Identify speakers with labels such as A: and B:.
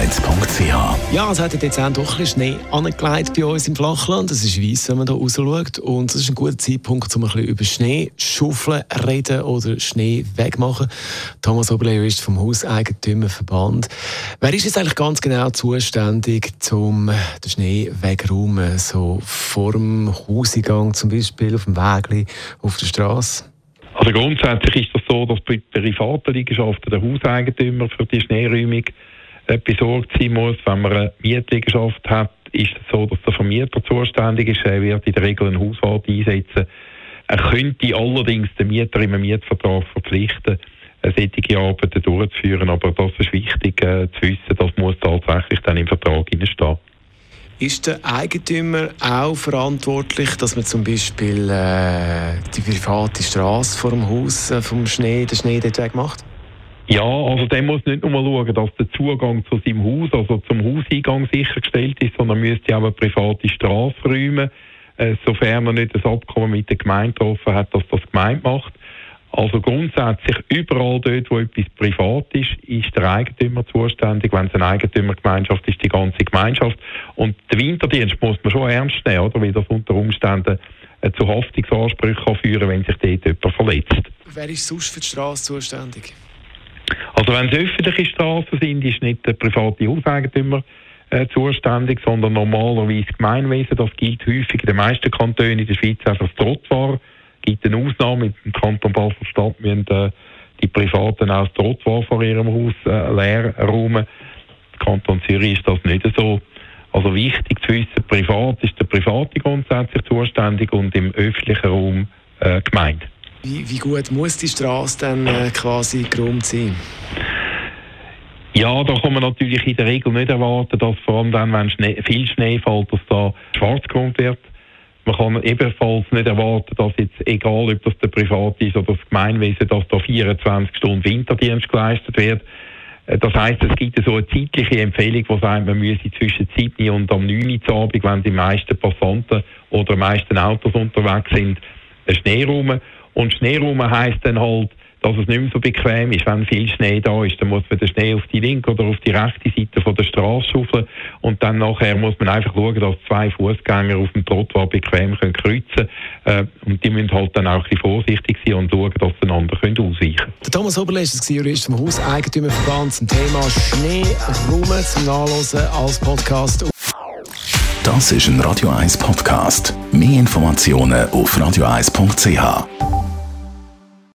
A: www.hev-schweiz.ch
B: Ja, es hat jetzt auch doch ein bisschen Schnee angelegt bei uns im Flachland. Es ist weiss, wenn man hier raus schaut. Und es ist ein guter Zeitpunkt, um ein bisschen über Schnee schaufeln, reden oder Schnee wegmachen. Thomas Oberlehrer ist vom Hauseigentümerverband. Wer ist jetzt eigentlich ganz genau zuständig, um den Schnee wegräumen? So vor dem Hauseingang zum Beispiel, auf dem Weg, auf der Straße?
C: Also grundsätzlich ist das so, dass bei privaten Liegenschaften der Hauseigentümer für die Schneeräumung besorgt sein muss. Wenn man eine Mietliegenschaft hat, ist es so, dass der Vermieter zuständig ist. Er wird in der Regel einen Hauswart einsetzen. Er könnte allerdings den Mieter im Mietvertrag verpflichten, solche Arbeiten durchzuführen. Aber das ist wichtig äh, zu wissen, das muss tatsächlich dann im Vertrag stehen.
B: Ist der Eigentümer auch verantwortlich, dass man zum Beispiel äh, die private Straße vor dem Haus äh, vom Schnee, den Schnee dort wegmacht?
C: Ja, also der muss nicht nur schauen, dass der Zugang zu seinem Haus, also zum Hauseingang sichergestellt ist, sondern müsste auch eine private Straße räumen, äh, sofern er nicht das Abkommen mit der Gemeinde getroffen hat, dass das Gemeinde macht. Also grundsätzlich überall dort, wo etwas privat ist, ist der Eigentümer zuständig. Wenn es eine Eigentümergemeinschaft ist, die ganze Gemeinschaft. Und den Winterdienst muss man schon ernst nehmen, oder? Weil das unter Umständen äh, zu Haftungsansprüchen kann führen wenn sich dort jemand verletzt.
B: Wer ist sonst für die Straße zuständig?
C: Also wenn es öffentliche Straßen sind, ist nicht der private Hauseigentümer äh, zuständig, sondern normalerweise Gemeinwesen. Das gilt häufig in den meisten Kantonen in der Schweiz einfach das Trottoir gibt eine Ausnahme. Im Kanton Basel-Stadt müssen äh, die Privaten auch das Trottoir vor ihrem Haus äh, leer räumen. Im Kanton Zürich ist das nicht so. Also wichtig zu wissen, privat ist der Private grundsätzlich zuständig und im öffentlichen Raum äh, gemeint.
B: Wie, wie, gut muss die Straße dann äh, quasi geräumt sein?
C: Ja, da kann man natürlich in der Regel nicht erwarten, dass vor allem dann, wenn Schnee, viel Schnee fällt, dass da schwarz geräumt wird. Man kann ebenfalls nicht erwarten, dass jetzt, egal ob das der Privat ist oder das Gemeinwesen, dass da 24 Stunden Winterdienst geleistet wird. Äh, das heisst, es gibt so eine zeitliche Empfehlung, die sagt, man müsse zwischen 7 und am 9 Uhr Abend, wenn die meisten Passanten oder die meisten Autos unterwegs sind, Schneeräumen. Und Schneeräumen heisst dann halt, dass es nicht mehr so bequem ist. Wenn viel Schnee da ist, dann muss man den Schnee auf die linke oder auf die rechte Seite von der Straße schaufeln und dann nachher muss man einfach schauen, dass zwei Fußgänger auf dem Trottoir bequem können kreuzen äh, und die müssen halt dann auch ein bisschen vorsichtig sein und schauen, dass sie einander können ausweichen können.
B: Der Thomas Oberle ist Jurist vom Hauseigentümerverband zum Thema Schnee, Schneeräume zum Nachlesen als Podcast.
A: Das ist ein Radio 1 Podcast. Mehr Informationen auf radio1.ch.